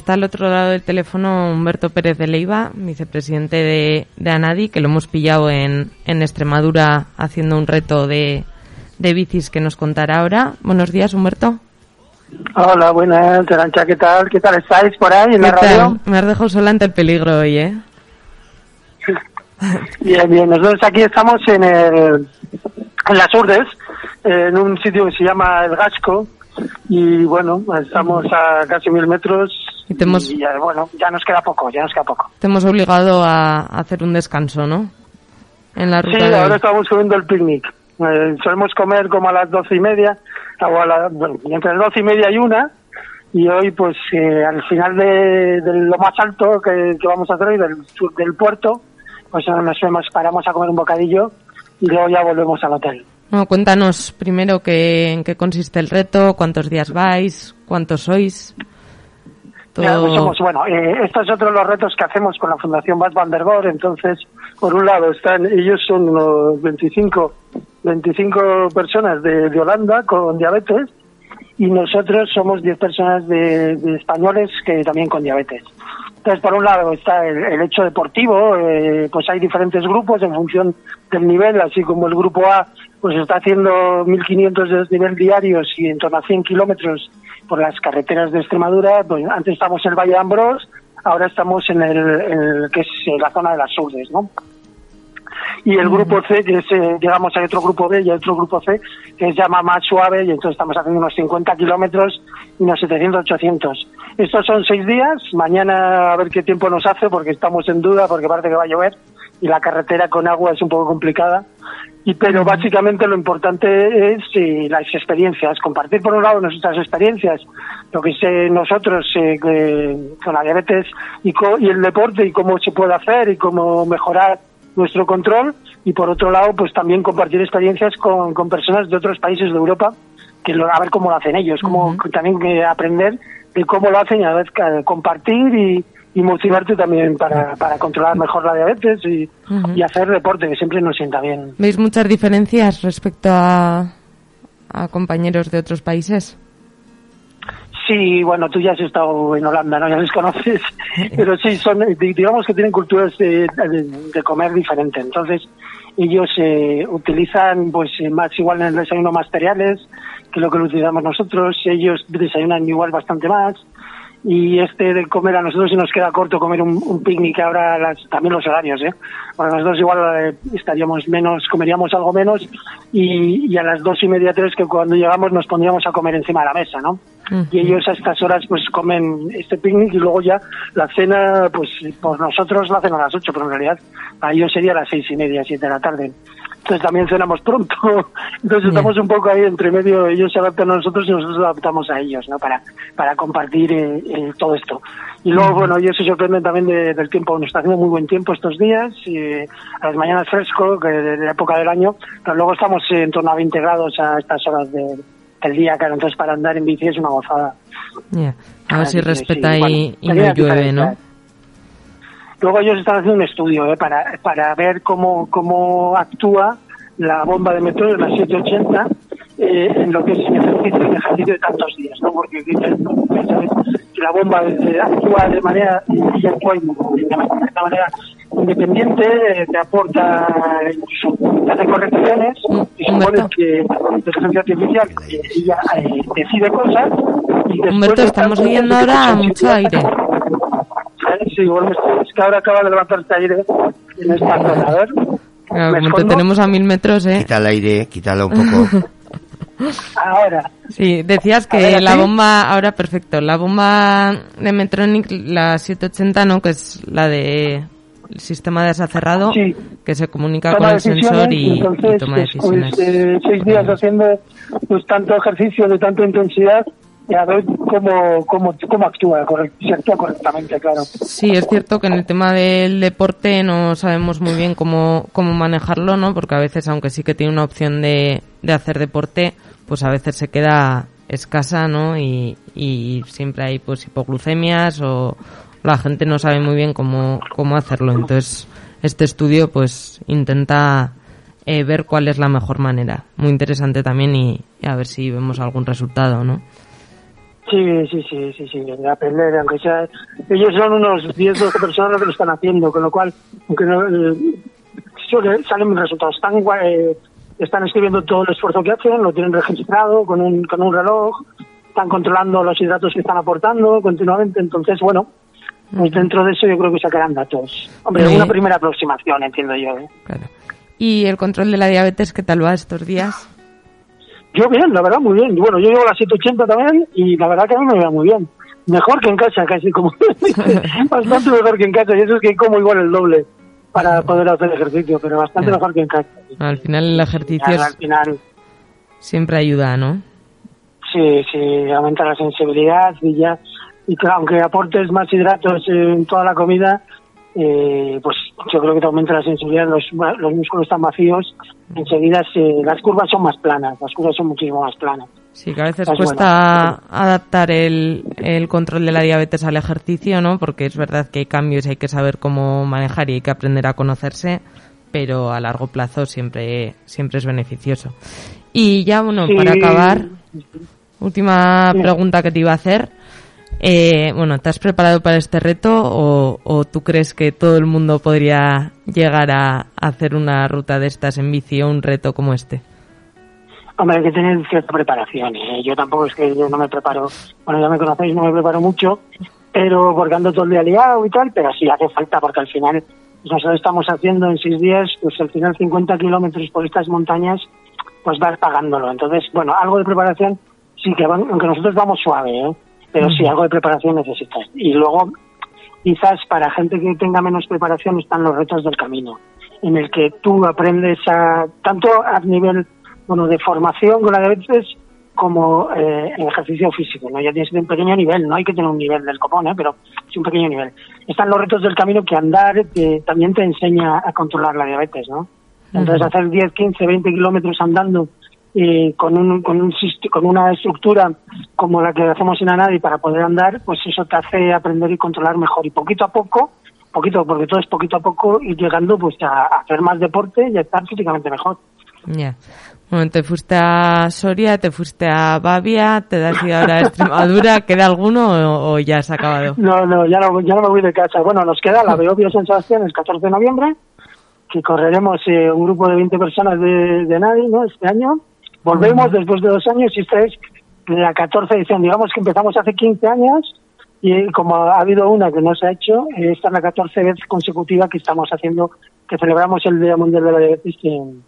está al otro lado del teléfono Humberto Pérez de Leiva, vicepresidente de, de ANADI, que lo hemos pillado en, en Extremadura haciendo un reto de, de bicis que nos contará ahora. Buenos días, Humberto. Hola, buenas, Arancha, ¿qué tal? ¿Qué tal estáis por ahí en la radio? Me has dejado sola ante el peligro hoy, ¿eh? Bien, bien, nosotros aquí estamos en, el, en las Urdes, en un sitio que se llama El Gasco, y bueno, estamos a casi mil metros, Y te hemos- y ya, bueno, ya nos queda poco, ya nos queda poco. Te hemos obligado a hacer un descanso, ¿no? En la Sí, ruta de ahora estamos subiendo el picnic. Eh, solemos comer como a las doce y media, o a la- bueno, entre las doce y media y una, y hoy pues eh, al final de, de lo más alto que, que vamos a hacer hoy, del, del puerto, pues nos vemos, paramos a comer un bocadillo y luego ya volvemos al hotel. Bueno, cuéntanos primero qué, en qué consiste el reto, cuántos días vais, cuántos sois. Ya, pues somos, bueno, eh, esto es los retos que hacemos con la Fundación Bas van der Boer. Entonces, por un lado, están ellos son unos 25, 25 personas de, de Holanda con diabetes y nosotros somos 10 personas de, españoles que también con diabetes. Entonces, por un lado está el, hecho deportivo, eh, pues hay diferentes grupos en función del nivel, así como el grupo A pues está haciendo 1.500 de desnivel diarios y en torno a 100 kilómetros por las carreteras de Extremadura. Antes estamos en el Valle de Ambrós, ahora estamos en el, en el que es la zona de las Urdes, ¿no? y el grupo C, que es, eh, digamos, hay otro grupo B y hay otro grupo C, que se llama más suave, y entonces estamos haciendo unos 50 kilómetros y unos 700, 800. Estos son seis días, mañana a ver qué tiempo nos hace, porque estamos en duda, porque parece que va a llover, y la carretera con agua es un poco complicada. Y pero básicamente lo importante es eh, las experiencias, compartir por un lado nuestras experiencias, lo que sé nosotros eh, con la diabetes y, co- y el deporte y cómo se puede hacer y cómo mejorar nuestro control y por otro lado pues también compartir experiencias con, con personas de otros países de Europa que lo, a ver cómo lo hacen ellos, cómo también que aprender de cómo lo hacen y a ver que- compartir y, y motivarte también para, para controlar mejor la diabetes y, y hacer deporte que siempre nos sienta bien. ¿Veis muchas diferencias respecto a, a compañeros de otros países? Sí, bueno, tú ya has estado en Holanda, ¿no? Ya les conoces, pero sí, son, di- digamos que tienen culturas de, de- de comer diferente. Entonces, ellos eh, utilizan, pues, eh, más igual en el desayuno más cereales que lo que lo utilizamos nosotros. Ellos desayunan igual bastante más. Y este de comer a nosotros se nos queda corto comer un, un picnic ahora las, también los horarios, ¿eh? Bueno, nosotros igual eh, estaríamos menos, comeríamos algo menos y, y a las dos y media, tres que cuando llegamos nos pondríamos a comer encima de la mesa, ¿no? y ellos a estas horas pues comen este picnic y luego ya la cena pues por nosotros la hacen a las 8 pero en realidad a ellos sería a las seis y media siete de la tarde entonces también cenamos pronto. Entonces estamos un poco ahí entre medio ellos se adaptan a nosotros y nosotros nos adaptamos a ellos no para para compartir eh, eh, todo esto. Y luego bueno ellos se sorprenden también de- del tiempo. Nos está haciendo muy buen tiempo estos días y, a las mañanas fresco que de, de la época del año pero luego estamos en torno a 20 grados a estas horas de- del día claro. Entonces para andar en bici es una gozada. A ver si respeta sí, y, bueno, y no llueve, ¿no? Luego ellos están haciendo un estudio ¿eh? para, para ver cómo, cómo actúa la bomba de metro de la 780 eh, en lo que es el ejercicio, el ejercicio de tantos días, ¿no? Porque dicen, que la bomba eh, actúa de manera, de manera independiente, eh, te aporta, incluso te hace correcciones, y supone que la inteligencia artificial ella eh, decide cosas y Humberto, estamos tiempo ahora mucho aire. Sí, igual me estoy- es que ahora acaba de levantarse aire en esta zona. A ver. Claro, ¿Me como te tenemos a mil metros, ¿eh? Quita el aire, quítalo un poco. Ahora. Sí, decías que ver, ¿a la bomba, ahora perfecto, la bomba de Metronic, la 780, ¿no? Que es la de el sistema de asa cerrado, Sí. que se comunica Toma con el sensor y, y entonces, toma pues, decisiones. pues, eh, seis días haciendo pues tanto ejercicio de tanta intensidad y a ver cómo, cómo, cómo actúa, si actúa correctamente, claro. Sí, es cierto que en el tema del deporte no sabemos muy bien cómo, cómo manejarlo, ¿no? Porque a veces, aunque sí que tiene una opción de, de hacer deporte, pues a veces se queda escasa, ¿no? Y, y siempre hay pues hipoglucemias o la gente no sabe muy bien cómo, cómo hacerlo. Entonces, este estudio pues intenta eh, ver cuál es la mejor manera. Muy interesante también y a ver si vemos algún resultado, ¿no? Sí, sí, sí, sí, sí, de aprender, aunque sea... Ellos son unos 10, 12 personas que lo están haciendo, con lo cual, aunque no... eh, salen resultados. Están, igual, eh, están escribiendo todo el esfuerzo que hacen, lo tienen registrado con un, con un reloj, están controlando los hidratos que están aportando continuamente, entonces, bueno, pues dentro de eso yo creo que sacarán datos. Hombre, Sí. una primera aproximación, entiendo yo. ¿eh? Claro. ¿Y el control de la diabetes qué tal va estos días? Yo bien, la verdad, muy bien. Bueno, yo llevo la 780 también y la verdad que a mí me va muy bien. Mejor que en casa, casi como bastante mejor que en casa. Y eso es que como igual el doble para poder hacer ejercicio, pero bastante mejor que en casa. Al final el ejercicio es- al final, siempre ayuda, ¿no? sí, sí, aumenta la sensibilidad y ya. Y claro, aunque aportes más hidratos en toda la comida, eh, pues yo creo que te aumenta la sensibilidad, los, los músculos están vacíos, enseguida se, las curvas son más planas, las curvas son muchísimo más planas. Sí, que a veces cuesta adaptar el, el control de la diabetes al ejercicio, ¿no? Porque es verdad que hay cambios y hay que saber cómo manejar y hay que aprender a conocerse, pero a largo plazo siempre, siempre es beneficioso. Y ya, bueno, Sí. para acabar, última pregunta que te iba a hacer. Eh, bueno, ¿te has preparado para este reto o, o tú crees que todo el mundo podría llegar a hacer una ruta de estas en bici o un reto como este? Hombre, hay que tener cierta preparación. ¿eh? Yo tampoco es que yo no me preparo, bueno, ya me conocéis, no me preparo mucho, pero porque todo el día liado y tal, pero sí hace falta porque al final nosotros estamos haciendo en seis días, pues al final 50 kilómetros por estas montañas, pues vas pagándolo. Entonces, bueno, algo de preparación sí que, van- aunque nosotros vamos suave, ¿eh? Pero sí, algo de preparación necesitas. Y luego, quizás para gente que tenga menos preparación están los retos del camino, en el que tú aprendes a, tanto a nivel, bueno, de formación con la diabetes, como eh, en ejercicio físico, ¿no? Ya tienes un pequeño nivel, no hay que tener un nivel del copón, ¿eh? pero sí un pequeño nivel. Están los retos del camino que andar eh, también te enseña a controlar la diabetes, ¿no? Entonces hacer 10, 15, 20 kilómetros andando eh, con, un, con, un, con una estructura como la que hacemos en Anadi para poder andar, pues eso te hace aprender y controlar mejor. Y poquito a poco, poquito, porque todo es poquito a poco, ir llegando pues a, a hacer más deporte y a estar físicamente mejor. Ya. Bueno, te fuiste a Soria, te fuiste a Bavia, te das ido ahora a Extremadura. ¿Queda alguno o, o ya se ha acabado? No, no, ya no, ya no me voy de casa. Bueno, nos queda la Beobio San Sebastián el 14 de noviembre, que correremos eh, un grupo de 20 personas de, de Nadi, ¿no? Este año. Volvemos después de dos años y esta es la 14 edición. Digamos que empezamos hace 15 años y eh, como ha habido una que no se ha hecho, eh, esta es la 14 vez consecutiva que estamos haciendo, que celebramos el Día Mundial de la Diabetes en,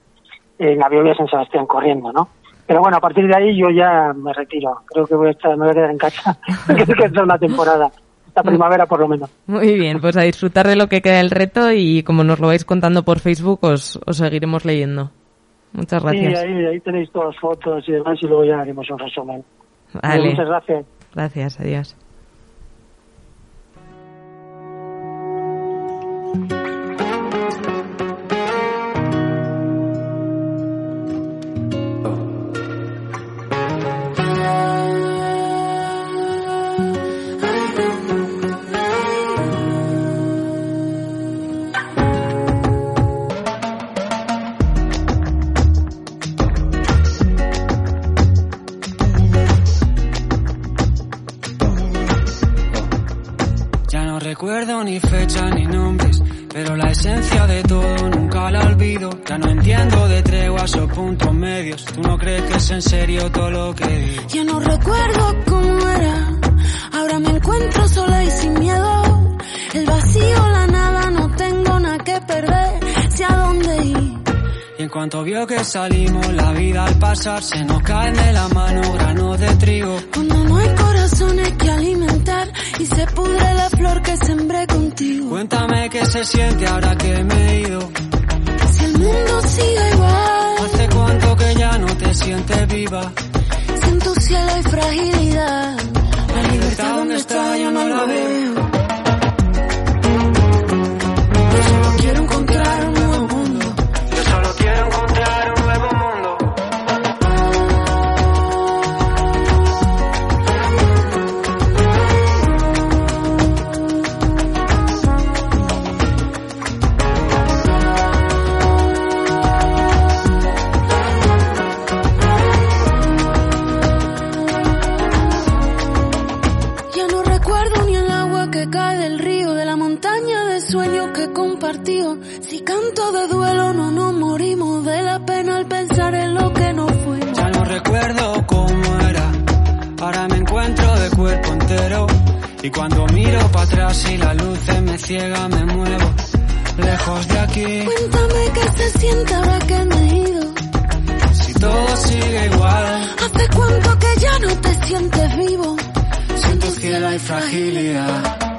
en la Beobio San Sebastián corriendo, ¿no? Pero bueno, a partir de ahí yo ya me retiro. Creo que voy a estar, me voy a quedar en casa. Creo que es una temporada. Esta primavera por lo menos. Muy bien, pues a disfrutar de lo que queda del reto y como nos lo vais contando por Facebook os, os seguiremos leyendo. Muchas gracias. Sí, ahí, ahí tenéis todas las fotos y demás y luego ya haremos un resumen. Vale. Muchas gracias. Gracias, adiós. Se nos caen Si canto de duelo no nos morimos de la pena al pensar en lo que no fuimos. Ya no recuerdo cómo era. Ahora me encuentro de cuerpo entero. Y cuando miro para atrás y la luz me ciega, me muevo. Lejos de aquí, Cuéntame qué se siente ahora que me he ido. si todo sigue igual. Hace cuánto que ya no te sientes vivo. Si en tu cielo hay fragilidad.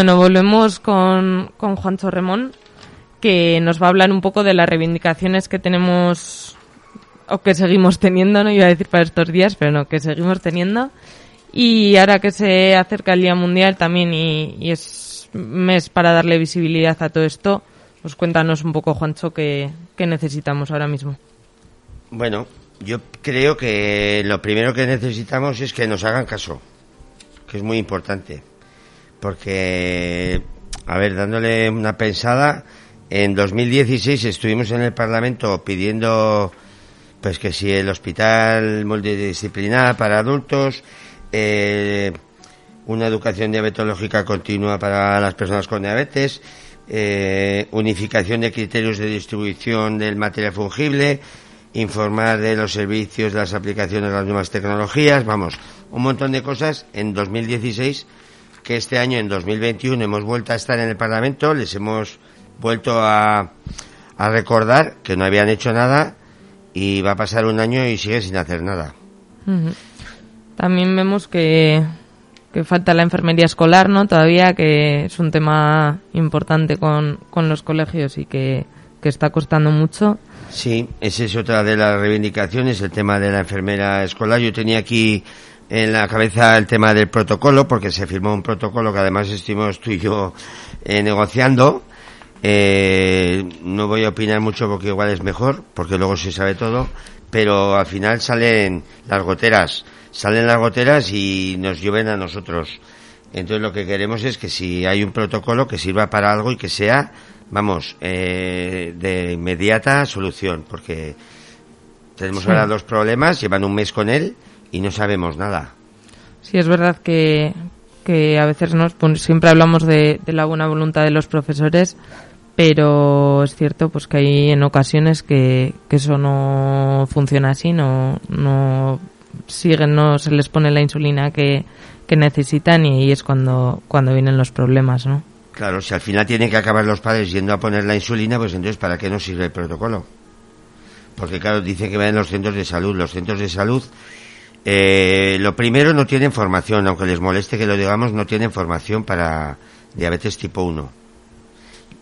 Bueno, volvemos con, con Juancho Remón, que nos va a hablar un poco de las reivindicaciones que tenemos o que seguimos teniendo, no iba a decir para estos días, pero no, que seguimos teniendo. Y ahora que se acerca el Día Mundial también y, y es mes para darle visibilidad a todo esto, pues cuéntanos un poco, Juancho, qué, qué necesitamos ahora mismo. Bueno, yo creo que lo primero que necesitamos es que nos hagan caso, que es muy importante. Porque, a ver, dándole una pensada, en 2016 estuvimos en el Parlamento pidiendo pues que si el hospital multidisciplinar para adultos, eh, una educación diabetológica continua para las personas con diabetes, eh, unificación de criterios de distribución del material fungible, informar de los servicios, de las aplicaciones de las nuevas tecnologías, vamos, un montón de cosas. En 2016 que este año, en 2021, hemos vuelto a estar en el Parlamento, les hemos vuelto a, a recordar que no habían hecho nada y va a pasar un año y sigue sin hacer nada. También vemos que, que falta la enfermería escolar, ¿no? Todavía que es un tema importante con, con los colegios y que, que está costando mucho. Sí, esa es otra de las reivindicaciones, el tema de la enfermera escolar. Yo tenía aquí en la cabeza el tema del protocolo, porque se firmó un protocolo que además estuvimos tú y yo eh, negociando. Eh, no voy a opinar mucho porque igual es mejor, porque luego se sabe todo, pero al final salen las goteras, salen las goteras y nos llueven a nosotros. Entonces lo que queremos es que si hay un protocolo que sirva para algo y que sea, vamos, eh, de inmediata solución, porque tenemos Sí. ahora dos problemas, llevan un mes con él y no sabemos nada. Sí, es verdad que, que a veces nos pues, siempre hablamos de, de la buena voluntad de los profesores, pero es cierto pues que hay en ocasiones que, que eso no funciona así, no, no siguen, no se les pone la insulina que, que necesitan y ahí es cuando, cuando vienen los problemas, ¿no? Claro, si al final tienen que acabar los padres yendo a poner la insulina, pues entonces ¿para qué nos sirve el protocolo? Porque claro, dice que van en los centros de salud. Los centros de salud, eh, lo primero no tienen formación, aunque les moleste que lo digamos, no tienen formación para diabetes tipo 1.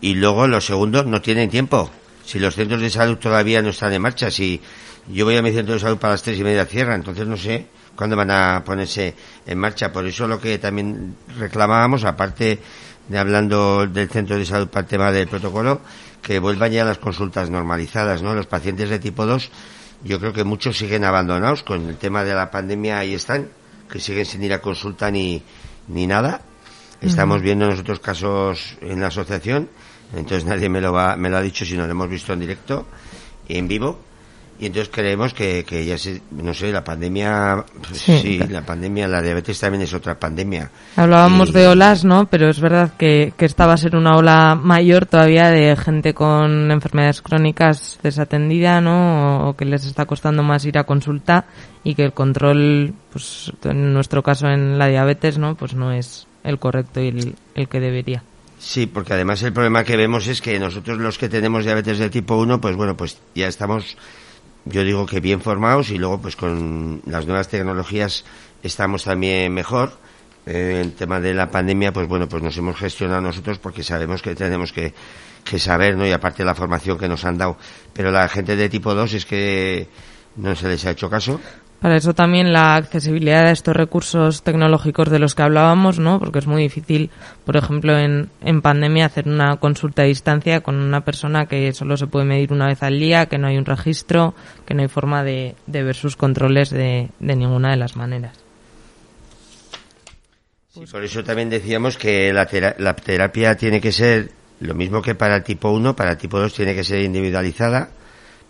Y luego lo segundo, no tienen tiempo. Si los centros de salud todavía no están en marcha, si yo voy a mi centro de salud para las tres y media cierra, entonces no sé cuándo van a ponerse en marcha. Por eso lo que también reclamábamos, aparte de hablando del centro de salud para el tema del protocolo, que vuelvan ya las consultas normalizadas, ¿no? Los pacientes de tipo 2, yo creo que muchos siguen abandonados con el tema de la pandemia, ahí están, que siguen sin ir a consulta ni, ni nada. Estamos viendo nosotros casos en la asociación, entonces nadie me lo, va, me lo ha dicho si no lo hemos visto en directo, en vivo. Y entonces creemos que, que ya se, no sé, la pandemia, pues Sí. sí, la pandemia, la diabetes también es otra pandemia. Hablábamos Y- de olas, ¿no? Pero es verdad que, que esta va a ser una ola mayor todavía de gente con enfermedades crónicas desatendida, ¿no? O, o que les está costando más ir a consulta y que el control, pues en nuestro caso en la diabetes, ¿no? Pues no es el correcto y el, el que debería. Sí, porque además el problema que vemos es que nosotros los que tenemos diabetes de tipo 1, pues bueno, pues ya estamos, yo digo que bien formados y luego pues con las nuevas tecnologías estamos también mejor. Eh, el tema de la pandemia, pues bueno, pues nos hemos gestionado nosotros porque sabemos que tenemos que, que saber, ¿no? Y aparte la formación que nos han dado. Pero la gente de tipo 2 es que no se les ha hecho caso. Para eso también la accesibilidad a estos recursos tecnológicos de los que hablábamos, ¿no? Porque es muy difícil, por ejemplo, en, en pandemia hacer una consulta a distancia con una persona que solo se puede medir una vez al día, que no hay un registro, que no hay forma de, de ver sus controles de, de ninguna de las maneras. Sí, por eso también decíamos que la, tera- la terapia tiene que ser lo mismo que para el tipo 1, para el tipo 2 tiene que ser individualizada,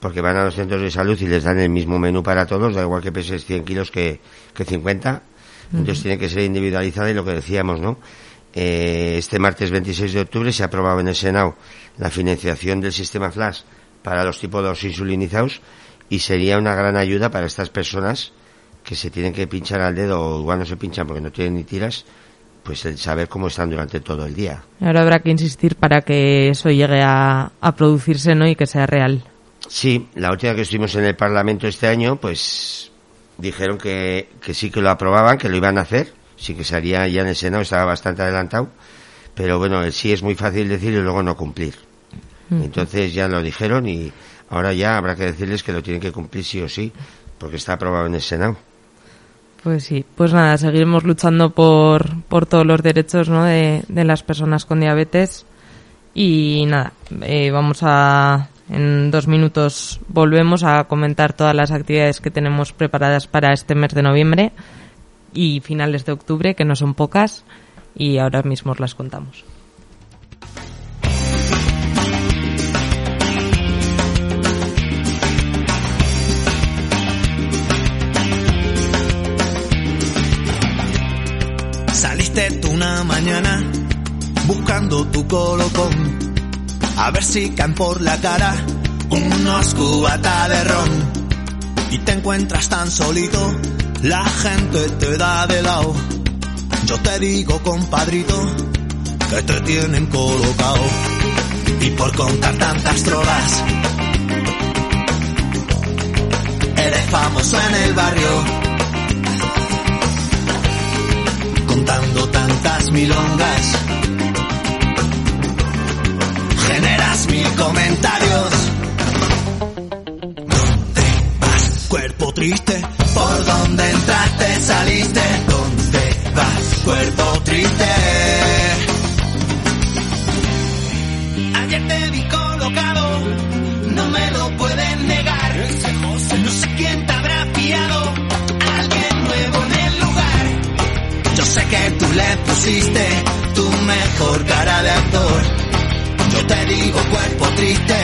porque van a los centros de salud y les dan el mismo menú para todos, da igual que peses 100 kilos que, que 50. Entonces tiene que ser individualizada y lo que decíamos, ¿no? Eh, este martes 26 de octubre se ha aprobado en el Senado la financiación del sistema Flash para los tipos 2 insulinizados y sería una gran ayuda para estas personas que se tienen que pinchar al dedo o igual no se pinchan porque no tienen ni tiras, pues el saber cómo están durante todo el día. Ahora habrá que insistir para que eso llegue a, a producirse, ¿no? Y que sea real. Sí, la última que estuvimos en el Parlamento este año, pues dijeron que, que sí que lo aprobaban, que lo iban a hacer, sí que se haría ya en el Senado, estaba bastante adelantado, pero bueno, sí es muy fácil decir y luego no cumplir. Entonces ya lo dijeron y ahora ya habrá que decirles que lo tienen que cumplir sí o sí, porque está aprobado en el Senado. Pues sí, pues nada, seguiremos luchando por, por todos los derechos ¿no? de, de las personas con diabetes. Y nada, eh, vamos a. En dos minutos volvemos a comentar todas las actividades que tenemos preparadas para este mes de noviembre y finales de octubre, que no son pocas, y ahora mismo os las contamos. Saliste tú una mañana buscando tu colocón, a ver si caen por la cara unos cubata de ron. Y te encuentras tan solito, la gente te da de lado. Yo te digo, compadrito, que te tienen colocado. Y por contar tantas trolas, eres famoso en el barrio. Contando tantas milongas, mil comentarios. ¿Dónde vas? Cuerpo triste, ¿por dónde entraste? Saliste, ¿dónde vas? Cuerpo triste. Ayer te vi colocado, no me lo pueden negar. No sé quién te habrá pillado, alguien nuevo en el lugar. Yo sé que tú le pusiste tu mejor cara de actor. Yo te digo cuerpo triste,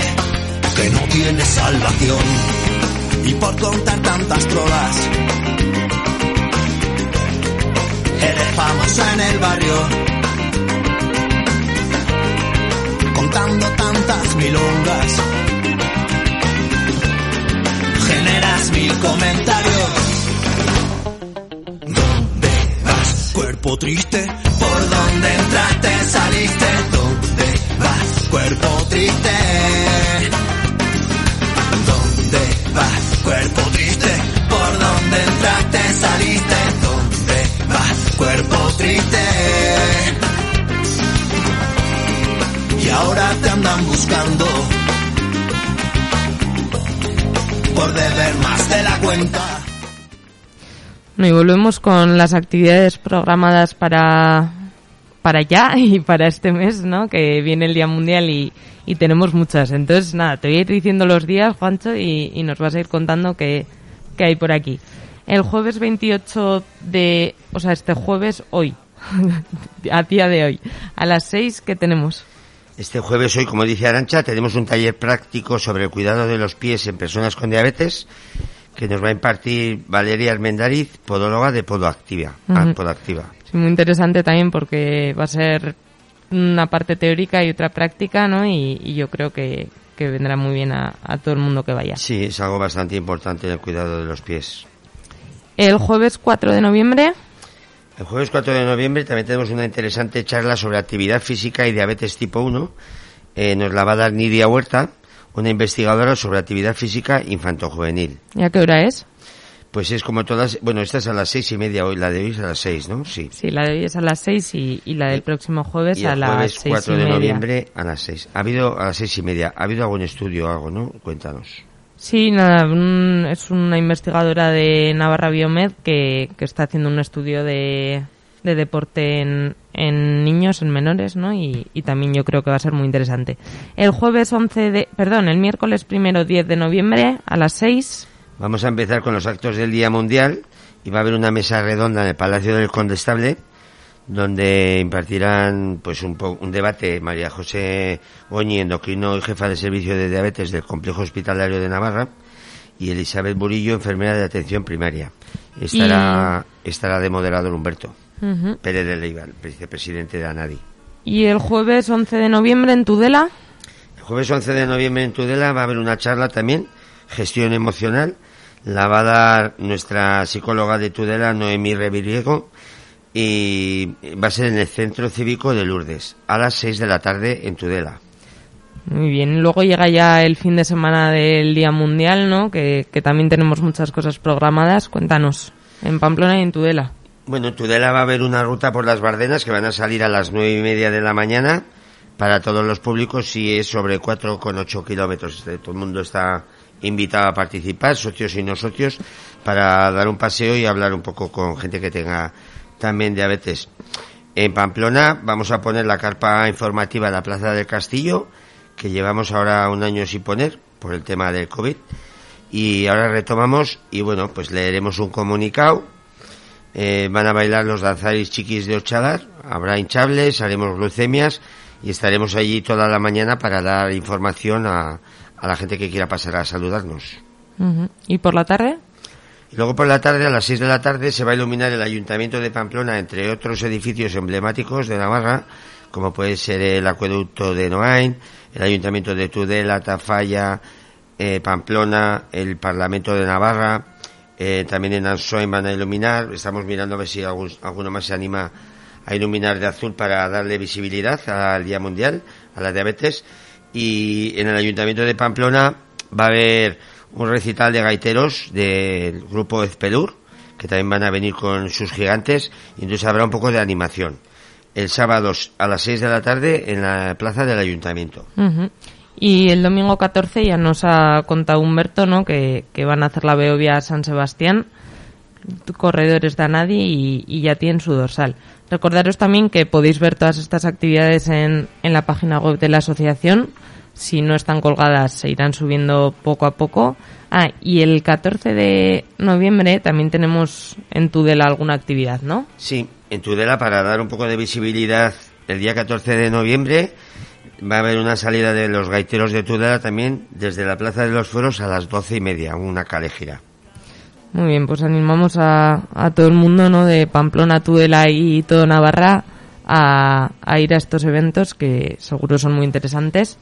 que no tiene salvación. Y por contar tantas trolas, eres famoso en el barrio. Contando tantas milongas, generas mil comentarios. ¿Dónde vas? Cuerpo triste, ¿por dónde entraste? Saliste, ¿dónde? Cuerpo triste. ¿Dónde vas? Cuerpo triste, ¿por dónde entraste? Saliste, ¿dónde vas? Cuerpo triste. Y ahora te andan buscando por deber más de la cuenta. Bueno, y volvemos con las actividades programadas para, para ya y para este mes, ¿no? Que viene el Día Mundial y, y tenemos muchas. Entonces, nada, te voy a ir diciendo los días, Juancho, y, y nos vas a ir contando qué, qué hay por aquí. El jueves 28 de... O sea, este jueves, hoy, a día de hoy, a las 6, ¿qué tenemos? Este jueves hoy, como dice Arancha, tenemos un taller práctico sobre el cuidado de los pies en personas con diabetes que nos va a impartir Valeria Armendariz, podóloga de Podoactiva. ah. Podoactiva. Muy interesante también porque va a ser una parte teórica y otra práctica, ¿no? Y, y yo creo que, que vendrá muy bien a, a todo el mundo que vaya. Sí, es algo bastante importante el cuidado de los pies. El jueves 4 de noviembre, El jueves 4 de noviembre también tenemos una interesante charla sobre actividad física y diabetes tipo 1. Eh, nos la va a dar Nidia Huerta, una investigadora sobre actividad física infantojuvenil. ¿y a qué hora es? Pues es como todas, bueno, esta es a las seis y media hoy, la de hoy es a las seis, ¿no? Sí. Sí, la de hoy es a las 6 y, y la del próximo jueves Y a las jueves 6 4 y de media. noviembre a las seis. Ha habido, a las seis y media, ¿ha habido algún estudio o algo, no? Cuéntanos. Sí, nada, un- es una investigadora de Navarra Biomed que, que está haciendo un estudio de, de deporte en, en niños, en menores, ¿no? Y, y también yo creo que va a ser muy interesante. El jueves 11 de, perdón, el miércoles primero 10 de noviembre a las 6. Vamos a empezar con los actos del Día Mundial y va a haber una mesa redonda en el Palacio del Condestable donde impartirán pues un, po- un debate María José Goñi, endocrino y jefa de servicio de diabetes del Complejo Hospitalario de Navarra y Elizabeth Burillo, enfermera de atención primaria. Estará, estará de moderador Humberto. Pérez de Leiva, el vicepresidente de ANADI. Y el jueves 11 de noviembre en Tudela. El jueves 11 de noviembre en Tudela va a haber una charla también, gestión emocional. La va a dar nuestra psicóloga de Tudela, Noemí Reviriego, y va a ser en el Centro Cívico de Lourdes, a las 6 de la tarde en Tudela. Muy bien, luego llega ya el fin de semana del Día Mundial, ¿no? Que, que también tenemos muchas cosas programadas. Cuéntanos, en Pamplona y en Tudela. Bueno, en Tudela va a haber una ruta por las Bardenas que van a salir a las nueve y media de la mañana para todos los públicos y es sobre 4,8 kilómetros. Este, Todo el mundo está invitado a participar, socios y no socios, para dar un paseo y hablar un poco con gente que tenga también diabetes. En Pamplona vamos a poner la carpa informativa en la Plaza del Castillo, que llevamos ahora un año sin poner por el tema del COVID. Y ahora retomamos y bueno, pues leeremos un comunicado. Eh, van a bailar los danzaris chiquis de Ochadar, habrá hinchables, haremos glucemias y estaremos allí toda la mañana para dar información a, a la gente que quiera pasar a saludarnos. ¿Y por la tarde? Y luego por la tarde, a las 6 de la tarde, se va a iluminar el Ayuntamiento de Pamplona, entre otros edificios emblemáticos de Navarra, como puede ser el Acueducto de Noain, el Ayuntamiento de Tudela, Tafalla, eh, Pamplona, el Parlamento de Navarra, eh, también en Ansoin van a iluminar. Estamos mirando a ver si algún- alguno más se anima a iluminar de azul para darle visibilidad al Día Mundial, a la diabetes. Y en el Ayuntamiento de Pamplona va a haber un recital de gaiteros del grupo Ezpelur, que también van a venir con sus gigantes, y entonces habrá un poco de animación. El sábado a las 6 de la tarde en la plaza del Ayuntamiento. Y el domingo 14 ya nos ha contado Humberto, ¿no? Que, que van a hacer la Beovia San Sebastián, corredores de Anadi y, y ya tienen su dorsal. Recordaros también que podéis ver todas estas actividades en, en la página web de la asociación. Si no están colgadas, se irán subiendo poco a poco. Ah, y el 14 de noviembre también tenemos en Tudela alguna actividad, ¿no? Sí, en Tudela para dar un poco de visibilidad el día 14 de noviembre va a haber una salida de los gaiteros de Tudela también desde la Plaza de los Fueros a las doce y media, una calejira. Muy bien, pues animamos a, a todo el mundo, ¿no? De Pamplona, Tudela y todo Navarra a, ir a estos eventos que seguro son muy interesantes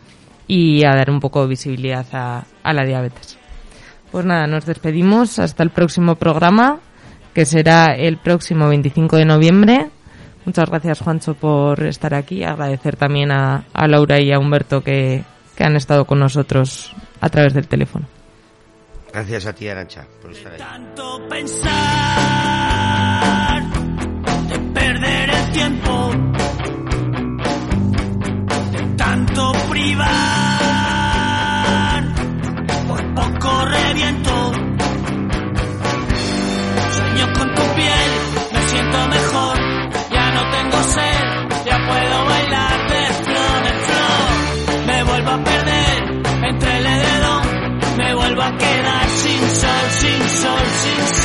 y a dar un poco de visibilidad a, la diabetes. Pues nada, nos despedimos hasta el próximo programa, que será el próximo 25 de noviembre. Muchas gracias, Juancho, por estar aquí. Agradecer también a, Laura y a Humberto que han estado con nosotros a través del teléfono. Gracias a ti, Arancha, por estar ahí. tanto pensar, de perder el tiempo, de tanto privar, por poco reviento. Sueño con tu piel, me siento mejor, resources